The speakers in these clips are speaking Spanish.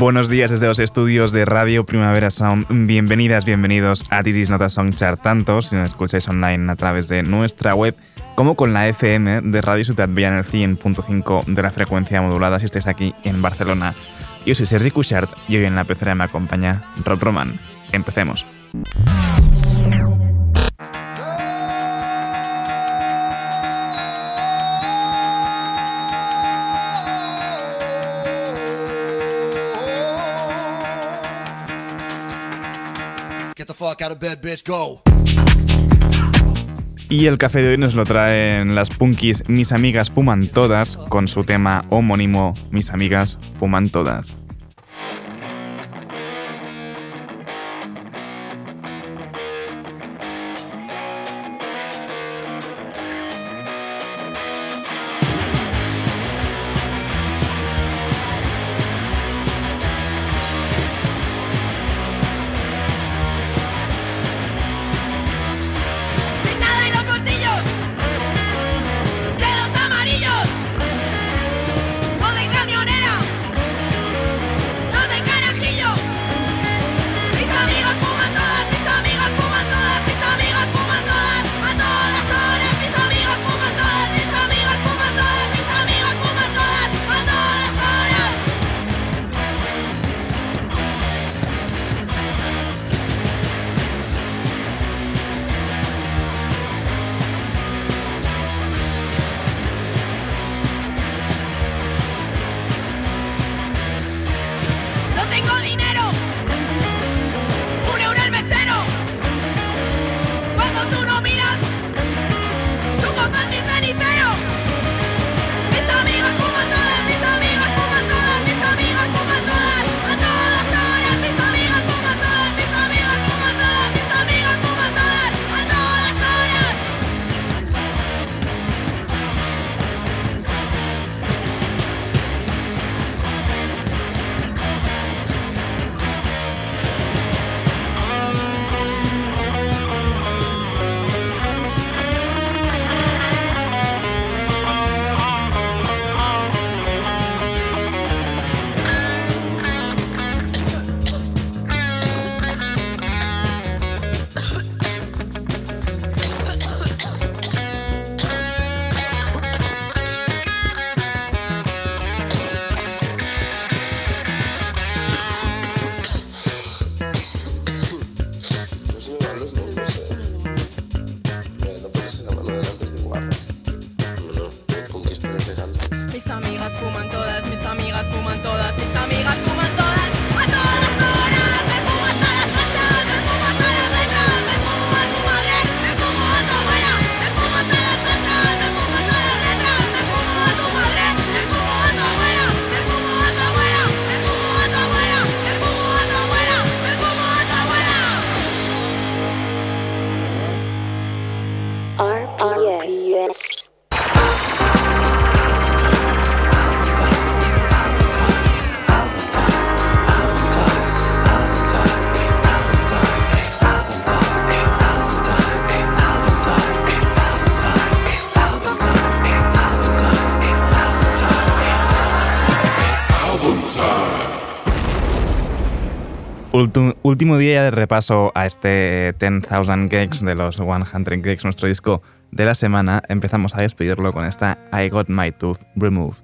Buenos días desde los estudios de Radio Primavera Sound. Bienvenidas, bienvenidos a This is Not a Song Chart, tanto si nos escucháis online a través de nuestra web como con la FM de Radio Ciudad Villa en el 100.5 de la frecuencia modulada si estáis aquí en Barcelona. Yo soy Sergi Cushart y hoy en la pecera me acompaña Rob Roman. Empecemos. Y el café de hoy nos lo traen las punkis Mis amigas fuman todas con su tema homónimo Mis amigas fuman todas. Último día de repaso a este 10,000 Gigs de los 100 Gigs, nuestro disco de la semana, empezamos a despedirlo con esta I Got My Tooth Removed.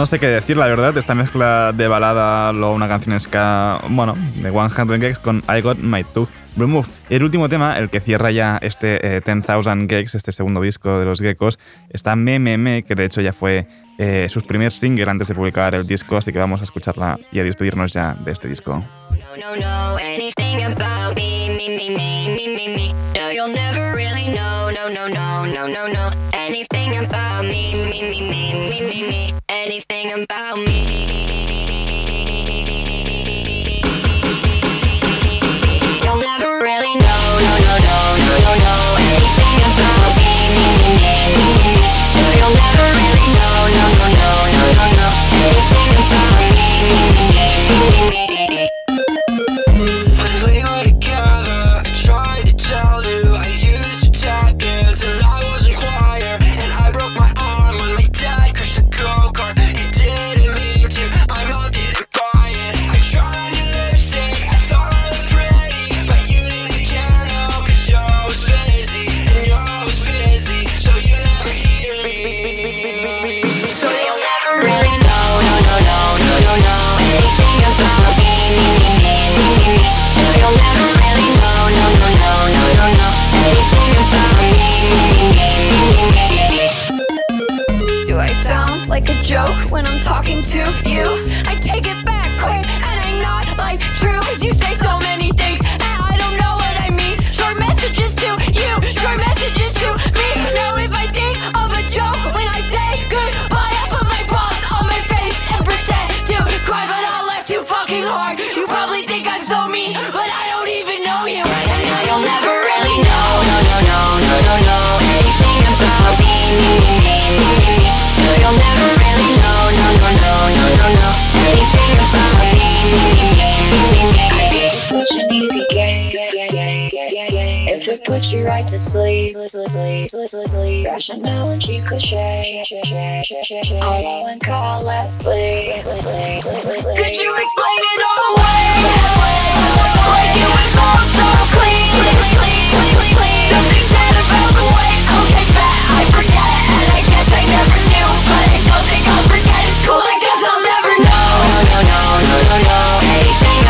No sé qué decir, la verdad, esta mezcla de balada, luego una canción ska, bueno, de 100 Gex con I Got My Tooth Remove. El último tema, el que cierra ya este eh, 10,000 Gex, este segundo disco de los Geckos, está Meme, que de hecho ya fue eh, su primer single antes de publicar el disco, así que vamos a escucharla y a despedirnos ya de este disco. Anything about me. You'll never really know, no, no, no, no, no, no. Anything about me, me, me, me, me, me. No, you'll never really know, no, no, no, no, no, no. Anything about me, me, me, me, me, me, me. If it puts you right to sleep, rationality cliche. Hollow and call Leslie. Could you explain it all away? Like it was all so clean. Something said about the way okay, bet I forget, and I guess I never knew, but I don't think I'll forget. It's cool, I guess I'll never know. No, no, no, no, no, no. Anything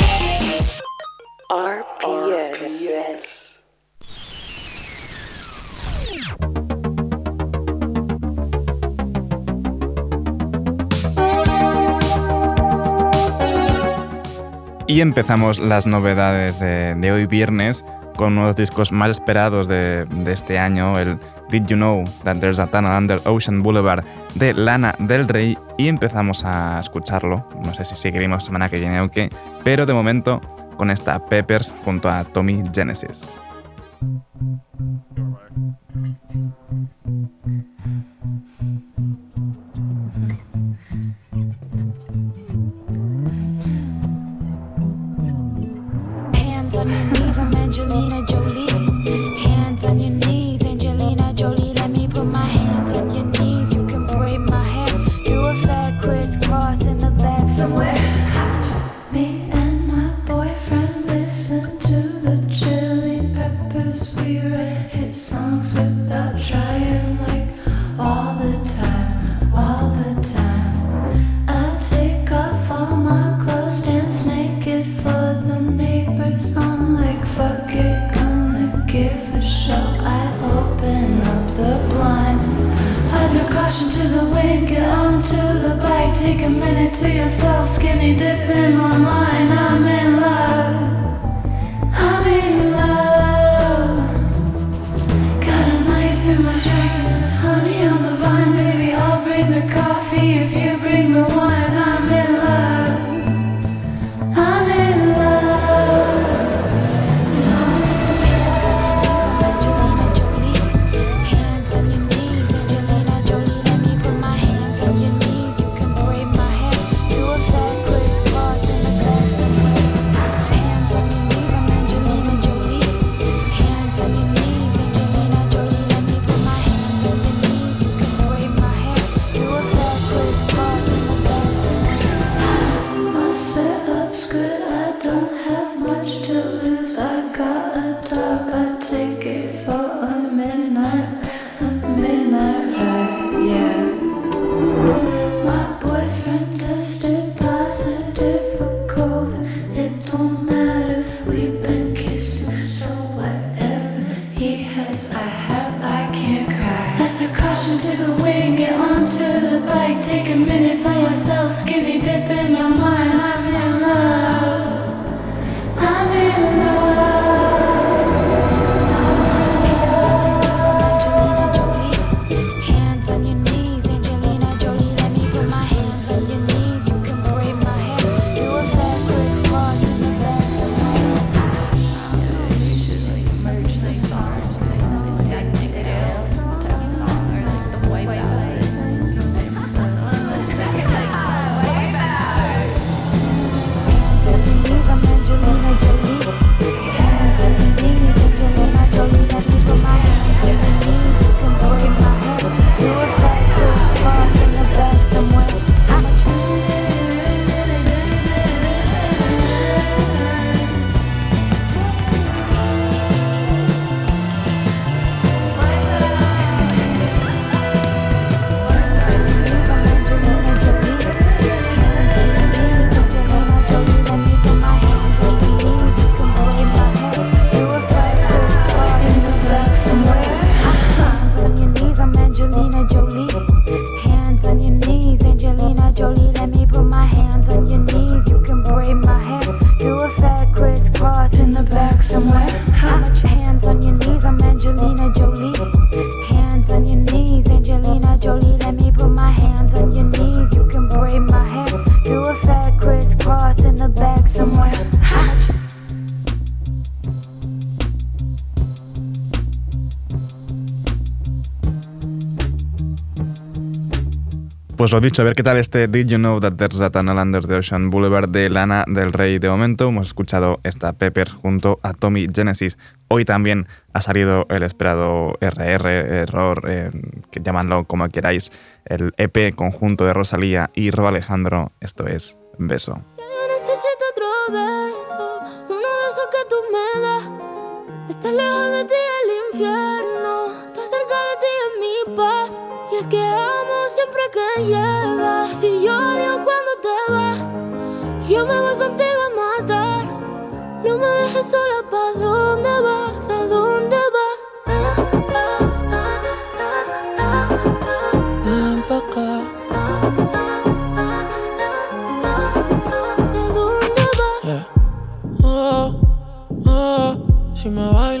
Y empezamos las novedades de, hoy viernes con uno discos más esperados de, este año, el Did You Know That There's a Tunnel Under Ocean Boulevard de Lana del Rey. Y empezamos a escucharlo, no sé si seguiremos semana que viene o qué, pero de momento con esta Peppers junto a Tommy Genesis. Pues lo dicho, a ver qué tal este Did You Know That There's a Tunnel Under the Ocean Boulevard de Lana del Rey. De momento hemos escuchado esta Pepper junto a Tommy Genesis. Hoy también ha salido el esperado RR, Error, eh, que llamadlo como queráis, el EP conjunto de Rosalía y Rob Alejandro. Esto es Beso. Yo necesito otro beso, uno de esos que tú me das. Estar lejos de ti el infierno, estar cerca de ti es mi paz. Y es que amo Si yo odio cuando te vas, yo me voy contigo a matar. No me dejes sola, ¿pa' dónde vas? ¿A dónde vas? Ven pa' acá, ¿A dónde vas? yeah. Oh, oh, si me bailas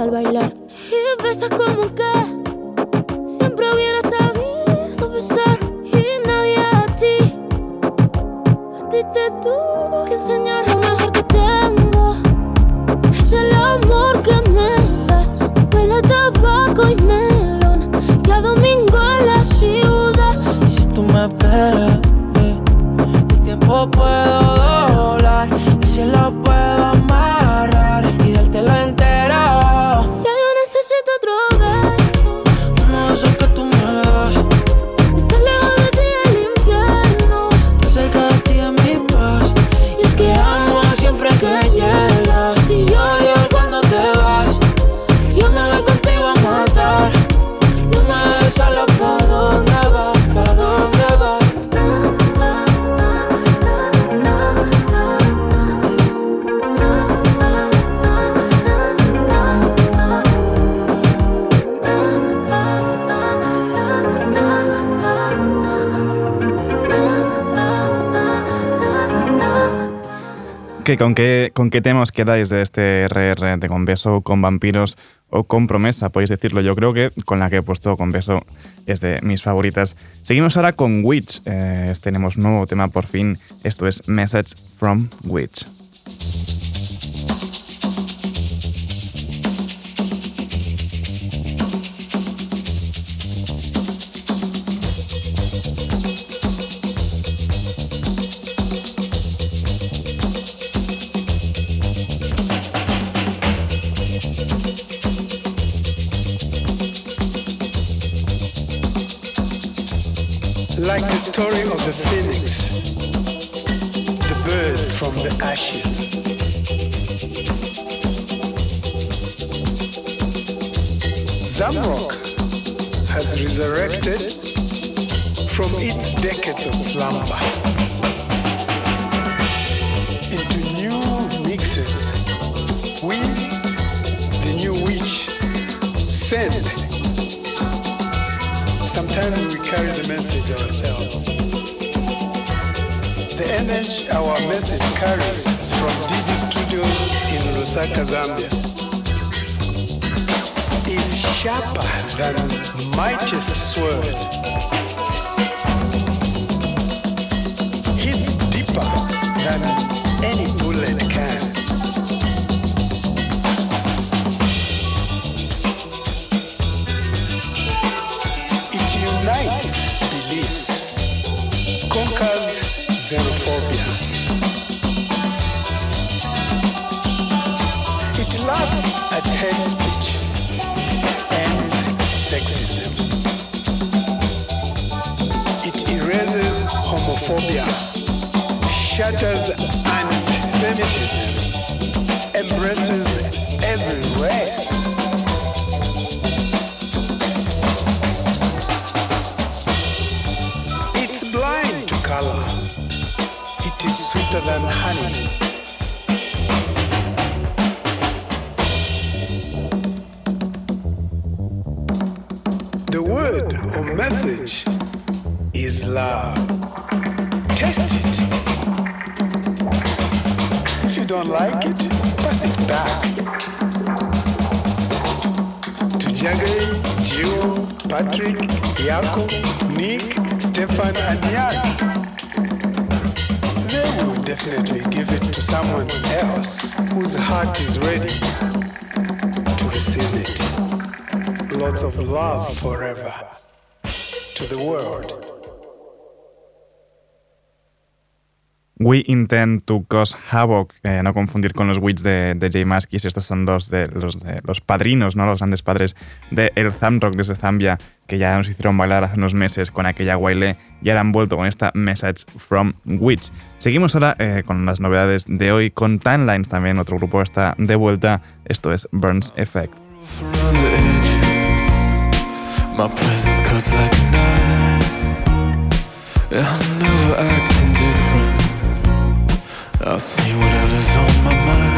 al bailar. Y besas como ¿Qué, con, qué, ¿Con qué tema quedáis de este RR de Con Beso, con Vampiros o con Promesa? Podéis decirlo. Yo creo que con la que he puesto Con Beso es de mis favoritas. Seguimos ahora con Witch. Eh, tenemos nuevo tema por fin. Esto es Message from Witch. The phoenix, the bird from the ashes. Zamrock has resurrected from its decades of slumber into new mixes. We, the new witch, send Sometimes we carry the message ourselves. Our message carries from DB Studios in Lusaka, Zambia is sharper than mightiest sword. Hits deeper than homophobia, shatters anti-Semitism, embraces every race. It's blind to color. It is sweeter than honey. The word or message is love. Test it. If you don't like it, pass it back. To Jagger, Gio, Patrick, Yako, Nick, Stefan, and Jan. They will definitely give it to someone else whose heart is ready to receive it. Lots of love forever to the world. We Intend to Cause Havoc, eh, no confundir con los Wits de, de Jay Maskis, estos son dos de los, padrinos, ¿no? los grandes padres de el Zamrock desde Zambia, que ya nos hicieron bailar hace unos meses con aquella Waile y ahora han vuelto con esta Message from Witch. Seguimos ahora eh, con las novedades de hoy, con Timelines también, otro grupo está de vuelta, esto es Burns Effect. My. I'll see whatever's on my mind.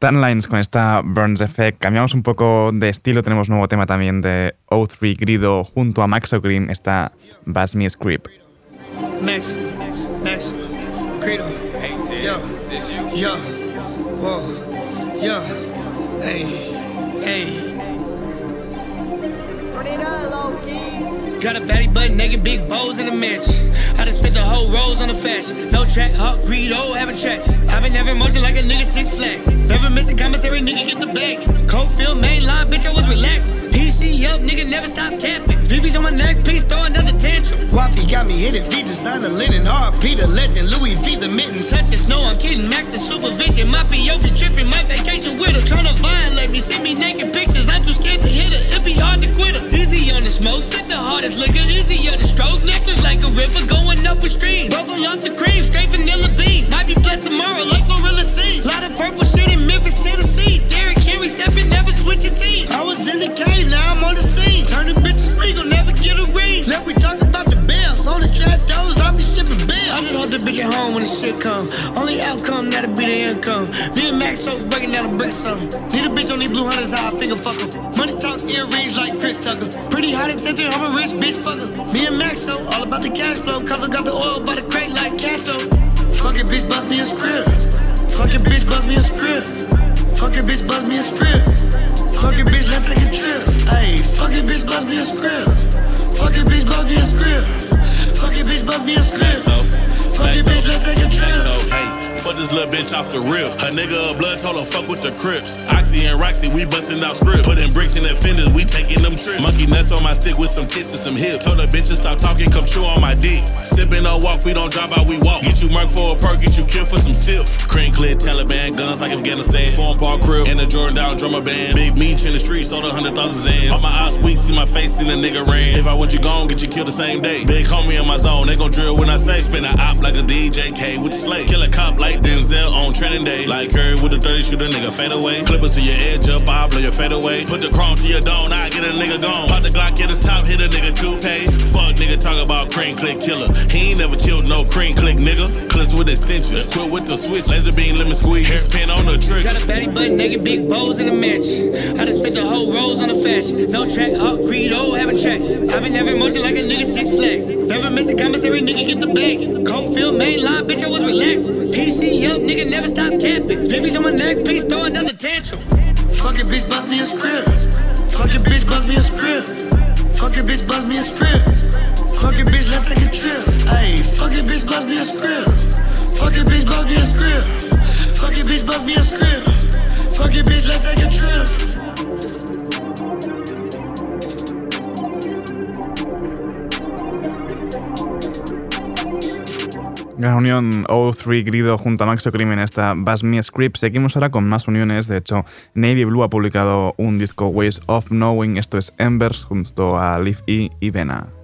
Tanlines con esta Burns Effect. Cambiamos un poco de estilo. Tenemos nuevo tema también de O3 Grido junto a Maxo Green. Está Bass Me Script. Next, next, Credo. Yo, yo, whoa, yo, hey, hey. Got a baddie butt naked, big bows in the match. I just spent the whole rose on the fashion. No track, hawk, greedo, having tracks. I've been never motion like a nigga six flag. Never missing commissary, nigga get the bag. Cold field, main line, bitch, I was relaxed. PC up, nigga never stop capping. VV's on my neck, please throw another tantrum. Waffy got me hitting feet, designer linen, RP the legend, Louis V the mitten. Such as no, I'm kidding. Max is supervision. My PO be tripping. My vacation with her. Tryna violate me. Send me naked pictures. I'm too scared to hit her. It be on the smoke. Sip the hardest liquor. On the stroke. Necklace like a river. Going up a stream. Bubble off the cream. Straight vanilla bean. Might be blessed tomorrow like Gorilla C. Lot of purple shit in Memphis, Tennessee. Derrick Henry stepping. Never switching teams. I was in the cave, now I'm on the scene. Turning bitches gon' never get a ring. Let we talk just hold the bitch at home when the shit come. Only outcome, that'll be the income. Me and Max so breaking down a brick song. Need a bitch on these blue hunters, I finger fuck 'em. Money talks, earrings like Chris Tucker. Pretty hot and tempted, I'm a rich bitch fucker. Me and Max so all about the cash flow. Cause I got the oil by the crate like Castro. Fuck it, bitch, bust me a script. Fuck it, bitch, bust me a script. Fuck it, bitch, bust me a script. Fuck it, bitch, let's take a trip. Ayy, fuck it, bitch, bust me a script. Fuck it, bitch, bust me a script. Fuck it, bitch, bust me a script. Fuck it, bitch, let's take a trip. Fuck this little bitch off the rip. Her nigga a blood told her fuck with the crips. Oxy and Roxy, we busting out script. Putting bricks in the fenders, we taking them trips. Monkey nuts on my stick with some tits and some hips. Told her bitches stop talking, come chew on my dick. Sipping on walk, we don't drop out, we walk. Get you murk for a perk, get you killed for some sip. Cream clear Taliban guns like Afghanistan. Foreign park crib and a Jordan down drummer band. Big meat in the street, sold a hundred thousand zans. All my eyes weak, see my face in the nigga ran. If I want you gone, get you killed the same day. Big homie in my zone, they gon' drill when I say. Spin a op like a DJ K with the slate. Kill a cop like Denzel on training day. Like Curry with the 30 shoot a nigga fade away. Clippers to your edge up, I blow your fade away. Put the chrome to your dome, I get a nigga gone. Pop the Glock, get his top, hit a nigga two pay. Fuck nigga talk about cream click killer. He ain't never killed no cream click nigga. Clips with extensions. Quit with the switch. Laser beam lemon squeeze. Hairpin on the trigger. Got a baddie butt naked, big bows in the mansion. I just spent the whole rose on the fashion. No track, up, greed, oh, having tracks. I've been having motion like a nigga six flag. Never missing commissary, nigga get the bag. Cold field main line, bitch, I was relaxing. PC up, nigga never stop capping. Vivies on my neck, please throw another tantrum. Fuck it, bitch, bust me a script. Fuck it, bitch, bust me a script. Fuck it, bitch, bust me a script. Fuck it, bitch, let's take a trip. Ayy, fuck it, bitch, bust me a script. Fuck it, bitch, bust me a script. Fuck it, bitch, bust me a script. Fuck it, bitch, let's take a trip. Gran unión O3 Grido junto a Maxo Crimen esta Bass Me Script. Seguimos ahora con más uniones. De hecho, Navy Blue ha publicado un disco Ways of Knowing. Esto es Embers junto a Liv E y Vena.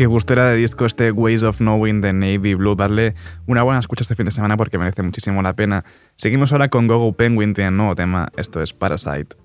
Qué gustera de disco este Ways of Knowing de Navy Blue. Darle una buena escucha este fin de semana porque merece muchísimo la pena. Seguimos ahora con Gogo Penguin, tiene un nuevo tema. Esto es Parasite.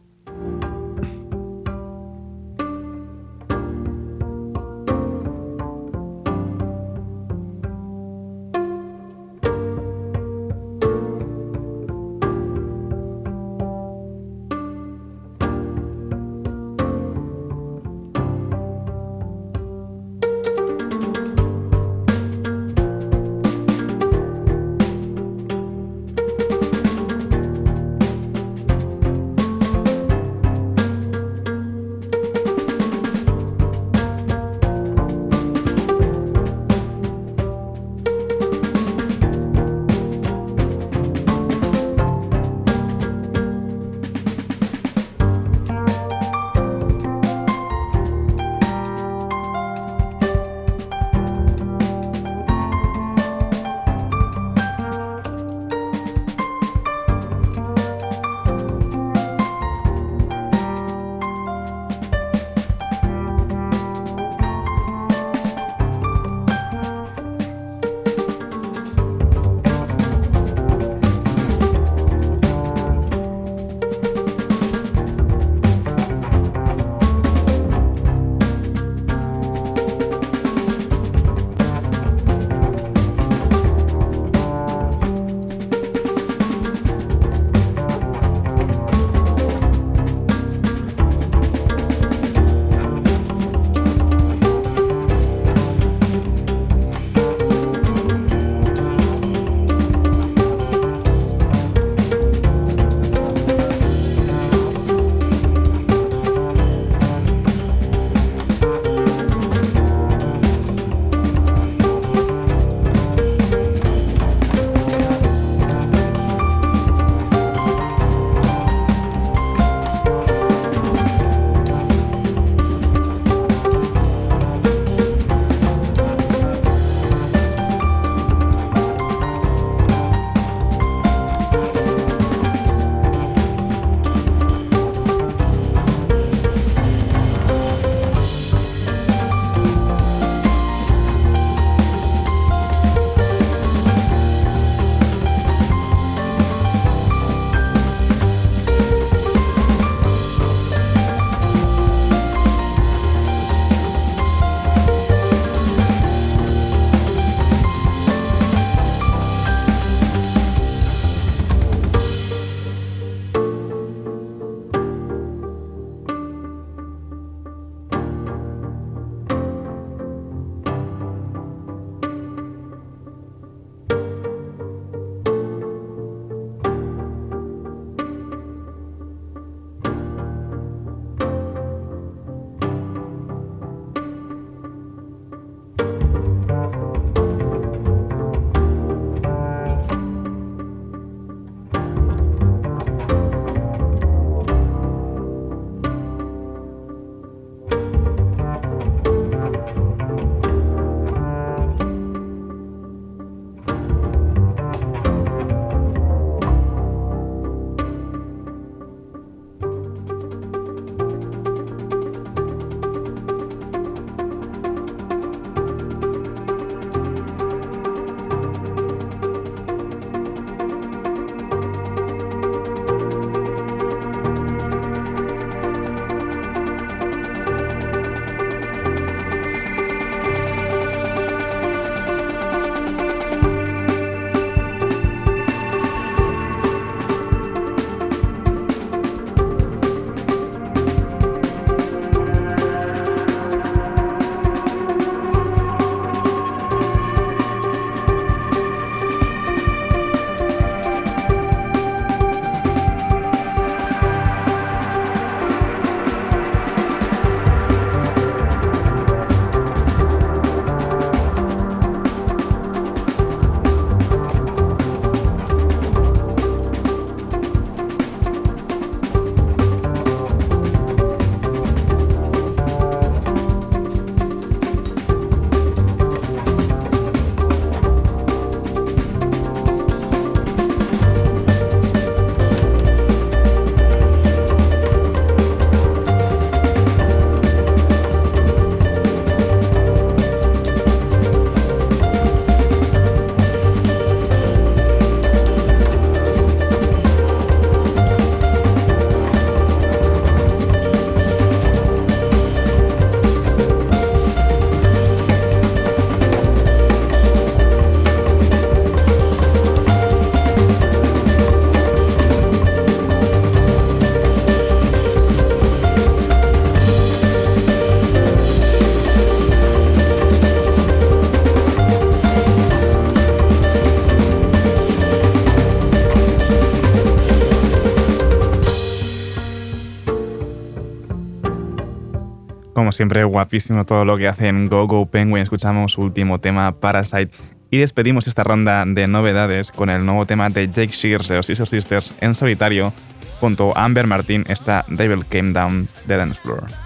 como siempre, guapísimo todo lo que hacen Go Go Penguin. Escuchamos su último tema, Parasite. Y despedimos esta ronda de novedades con el nuevo tema de Jake Shears de los Sister Sisters en solitario, junto a Amber Martin, esta Devil Came Down de Dance Floor.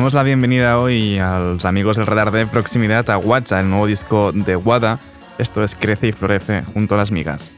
damos la bienvenida hoy a los amigos del radar de proximidad a Guacha, el nuevo disco de Wada. Esto es Crece y Florece junto a las migas.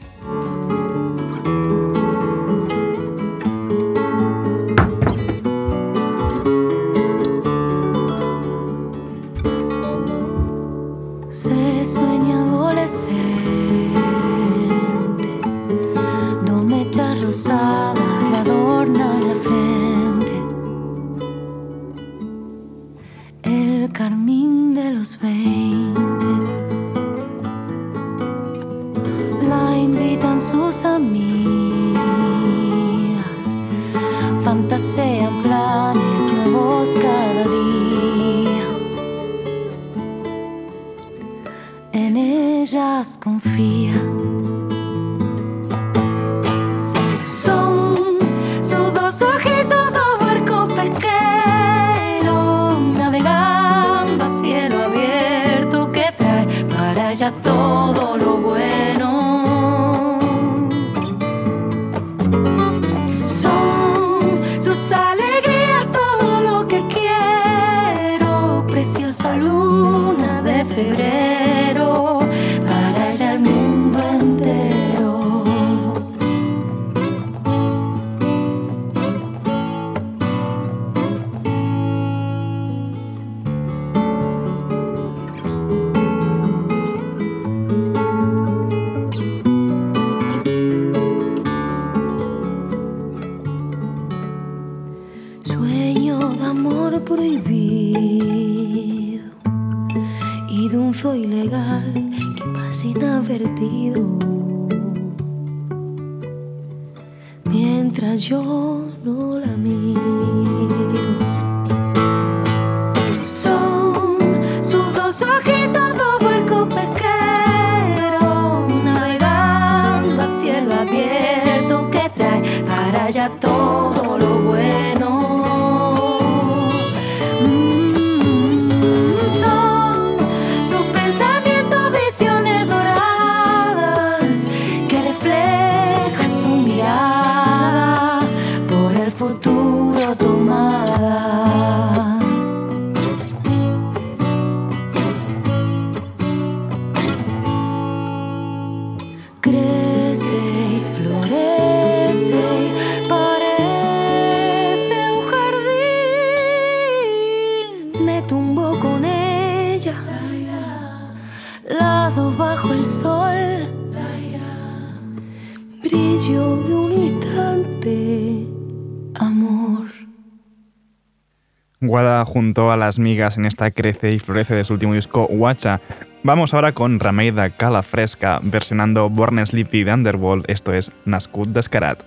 Junto a las migas en esta Crece y Florece de su último disco Guacha. Vamos ahora con Rameida Cala Fresca versionando Born Sleepy de Underworld, esto es Nascut Descarat.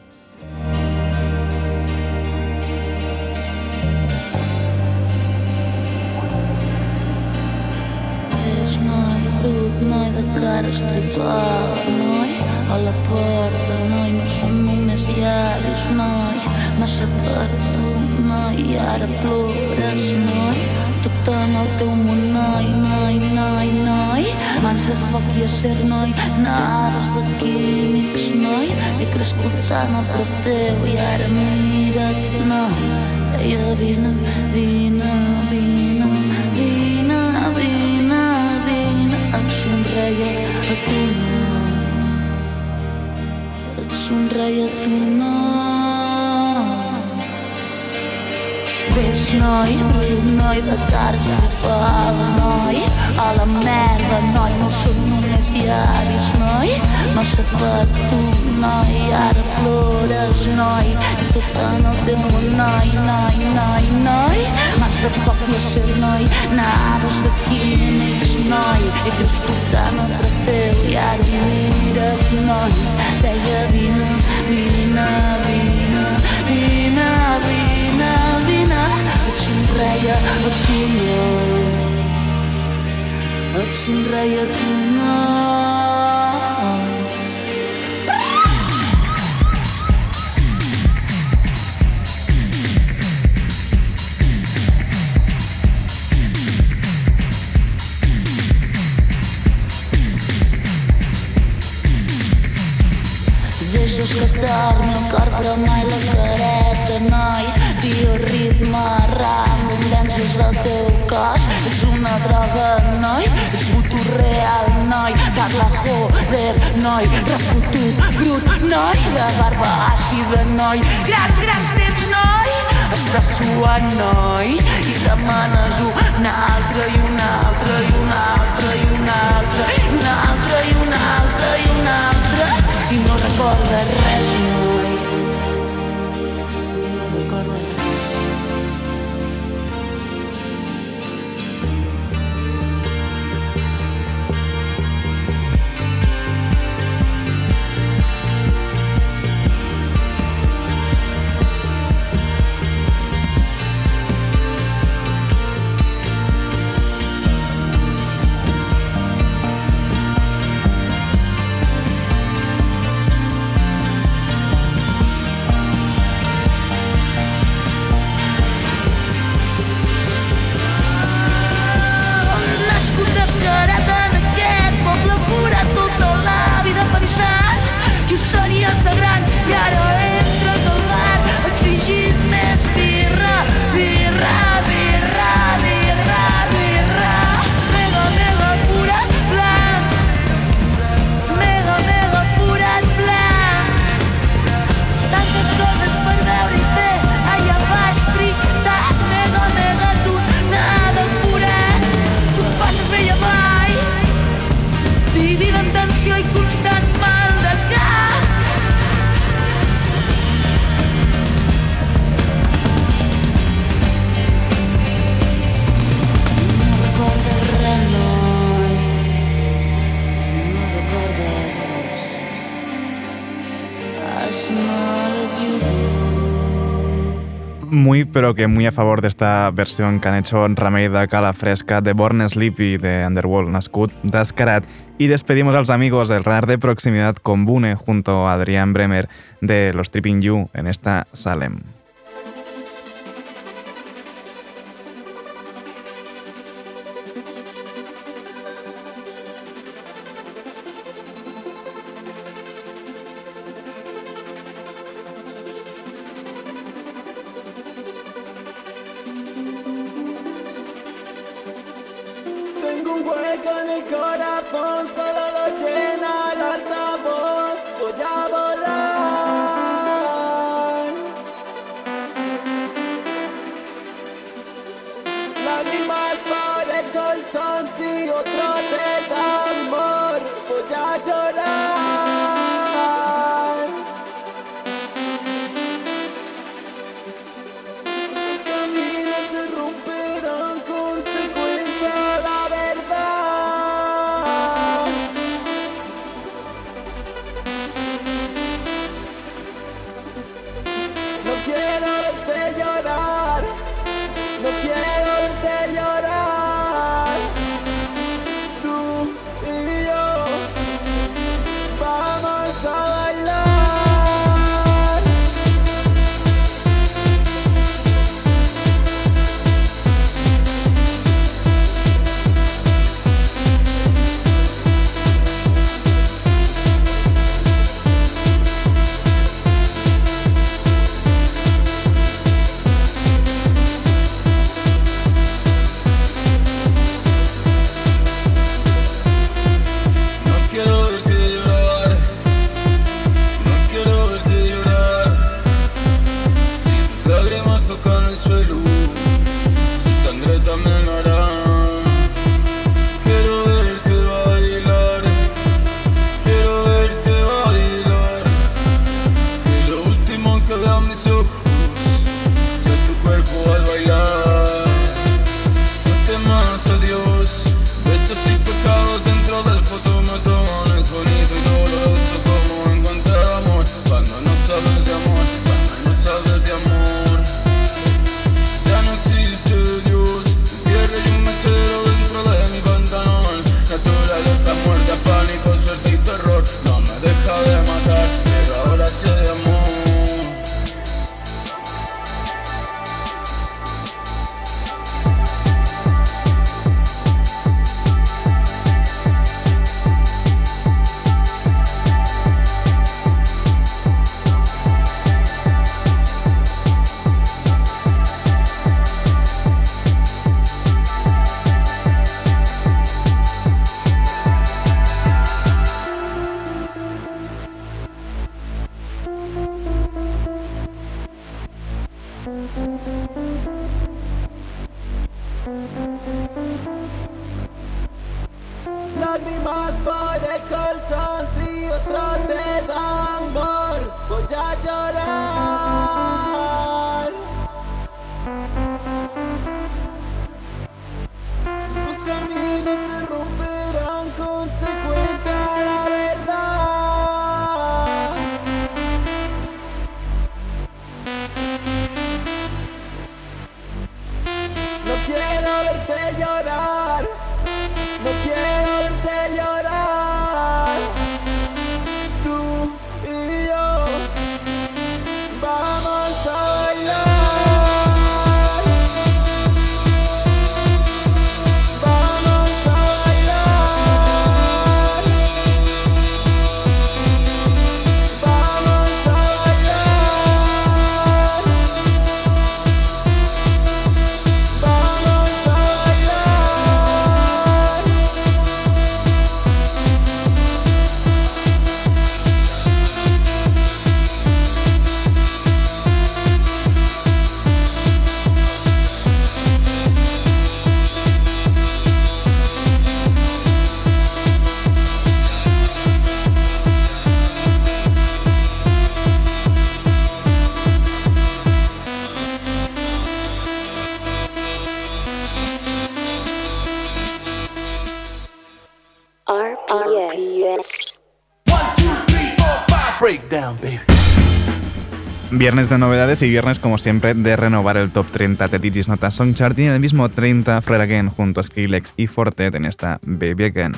Només llavis, noi, massa per tu, noi, i ara plores, noi, tot en el teu món, noi, noi, noi, noi, mans de foc i acer, noi, naves de químics, noi, he crescut tant a prop teu i ara mira't, noi, deia vine, vine, vine, vine, vine, vine, et somreia a tu somreia tona Vens noi, não noi de cara estripada, noi, a la merda, noi, no som només diaris, noi, massa per tu, noi, ara plores, noi, i tot en el teu noi, noi, noi, noi, mans de foc i acer, noi, naves de químics, noi, he crescut tant prop teu i ara mira't, noi, deia vine, vine, vine, vine, vine, somreia a tu, noi, et somreia a tu, noi. Deixes que torni el cor però mai la careta, noi Bioritme danses del teu cos. Ets una droga, noi? Ets puto real, noi? Parla joder, noi? Refotut, brut, noi? De barba àcida, noi? Grans, grans temps, noi? Estàs suant, noi? I demanes un altre i un altre i un altre i un altre i un altre i un altre i un altre i no recorda res. No got a muy, pero que muy a favor de esta versión que han hecho Remei de Cala Fresca de Born Sleepy de Underworld, nascut d'Escarat. Y despedimos a los amigos del radar de proximidad con Bune junto a Adrián Bremer de Los Tripping You en esta Salem. llorar. Viernes de novedades y viernes, como siempre, de renovar el top 30 de Digis Nota Song Chart y en el mismo 30 Fred Again junto a Skrillex y Fortet en esta Baby Again.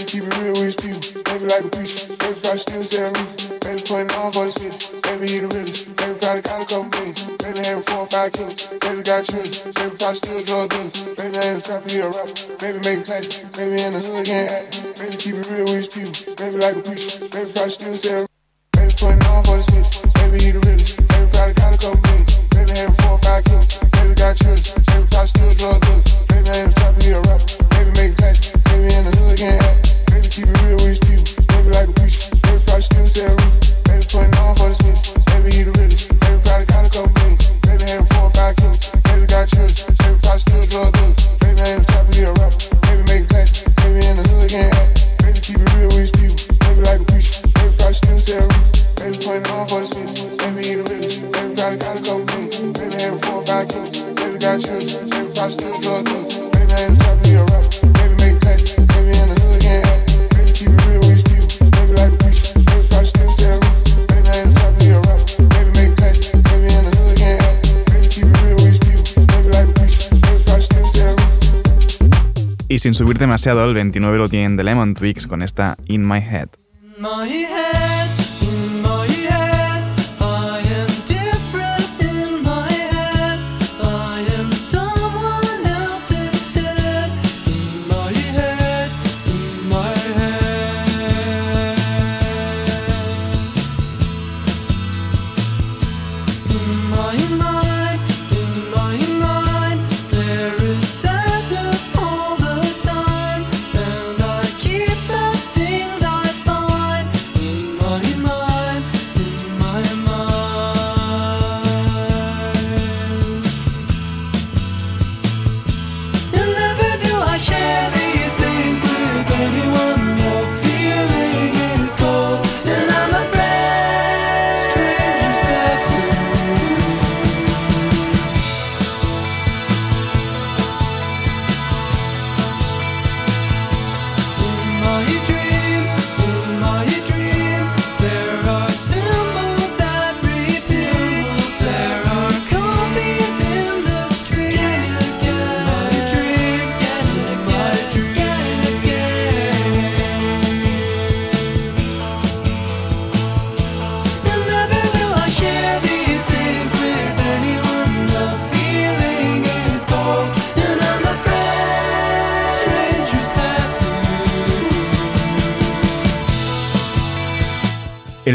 Baby, keep it real with people. Baby, like a preacher. Baby, probably still selling roof. Baby, putting on for the city. Baby, he the realest. Baby, probably got a couple million. Baby, having four or five killers. Baby, got children. Baby, probably still drug dealing. Baby, I ain't a trapper, he a rapper. Baby, making classic. Baby, in the hood, can't act. Baby, keep it real with people. Baby, like a preacher. Baby, probably still selling. Baby, putting on for the city. Baby, he the realest. Baby, probably got a couple million. Baby, having four or five killers. Baby, got children. Sin subir demasiado, el 29 lo tienen The Lemon Twigs con esta In My Head.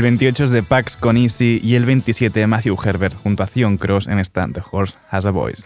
28 es de Pax con Easy y el 27 de Matthew Herbert junto a Theon Cross en esta The Horse Has a Voice.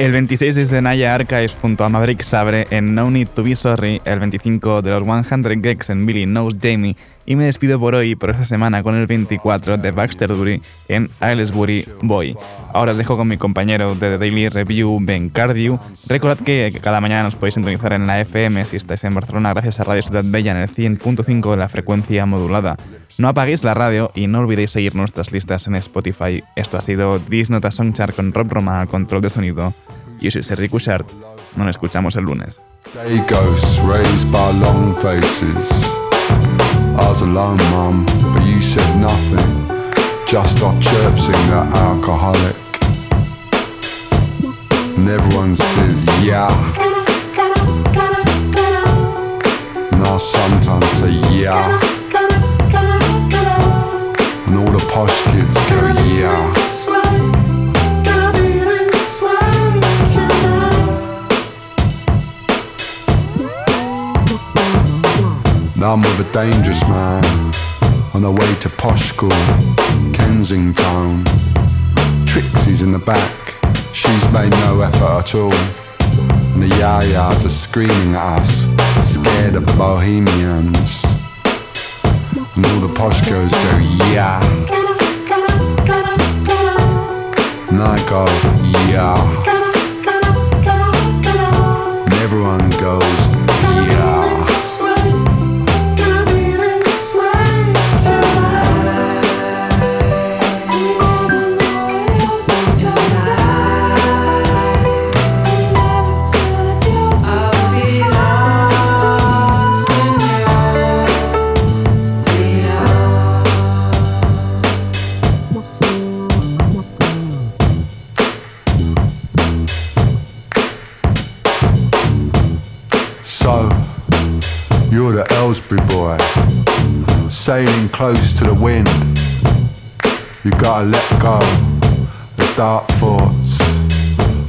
El 26 es de Naya Archives junto a Maverick Sabre en No Need to Be Sorry, el 25 de los 100 Gex en Billy Knows Jamie y me despido por hoy por esta semana con el 24 de Baxter Dury en Aylesbury Boy. Ahora os dejo con mi compañero de The Daily Review, Ben Cardew. Recordad que cada mañana nos podéis sintonizar en la FM si estáis en Barcelona gracias a Radio Ciudad Bella en el 100.5 de la frecuencia modulada. No apaguéis la radio y no olvidéis seguir nuestras listas en Spotify. Esto ha sido Disnota Songchart con Rob Roma al control de sonido. Yo soy Sergi Cushart. Nos escuchamos el lunes. Day ghosts raised by long faces. I was alone, mum, but you said nothing. Just off chirpsing that alcoholic. And everyone says, yeah. And I sometimes say, yeah. Posh kids go, yeah. Now I'm with a dangerous man on the way to posh school, Kensington. Trixie's in the back, she's made no effort at all. And the yayas are screaming at us, scared of the bohemians. And all the posh girls go, yeah. And I go, yeah. And everyone goes, the Ellsbury boy, sailing close to the wind. You gotta let go the dark thoughts,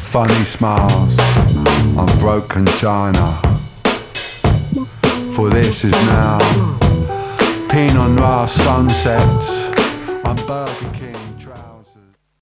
funny smiles, and broken china. For this is now Pinot Noir sunsets on.